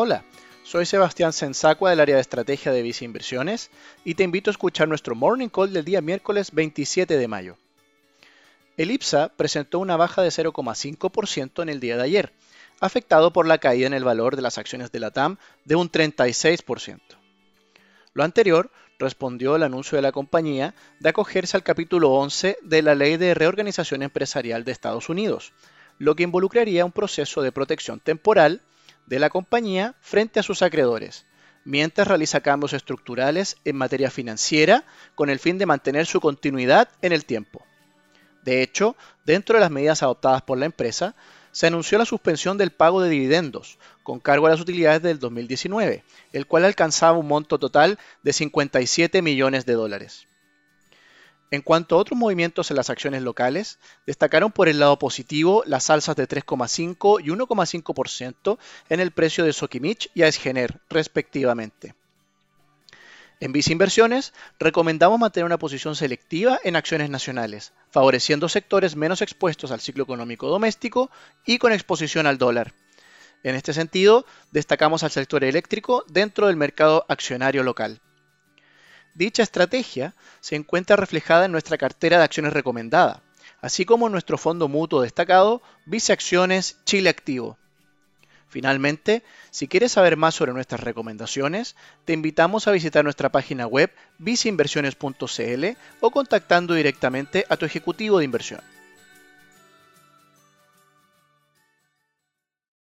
Hola, soy Sebastián Sensacua del área de estrategia de Visa Inversiones y te invito a escuchar nuestro Morning Call del día miércoles 27 de mayo. El IPSA presentó una baja de 0,5% en el día de ayer, afectado por la caída en el valor de las acciones de la TAM de un 36%. Lo anterior respondió al anuncio de la compañía de acogerse al capítulo 11 de la Ley de Reorganización Empresarial de Estados Unidos, lo que involucraría un proceso de protección temporal de la compañía frente a sus acreedores, mientras realiza cambios estructurales en materia financiera con el fin de mantener su continuidad en el tiempo. De hecho, dentro de las medidas adoptadas por la empresa, se anunció la suspensión del pago de dividendos con cargo a las utilidades del 2019, el cual alcanzaba un monto total de 57 millones de dólares. En cuanto a otros movimientos en las acciones locales, destacaron por el lado positivo las alzas de 3,5 y 1,5% en el precio de Sokimich y Aesgener, respectivamente. En Visa Inversiones, recomendamos mantener una posición selectiva en acciones nacionales, favoreciendo sectores menos expuestos al ciclo económico doméstico y con exposición al dólar. En este sentido, destacamos al sector eléctrico dentro del mercado accionario local. Dicha estrategia se encuentra reflejada en nuestra cartera de acciones recomendada, así como en nuestro fondo mutuo destacado Vice Acciones Chile Activo. Finalmente, si quieres saber más sobre nuestras recomendaciones, te invitamos a visitar nuestra página web viceinversiones.cl o contactando directamente a tu ejecutivo de inversión.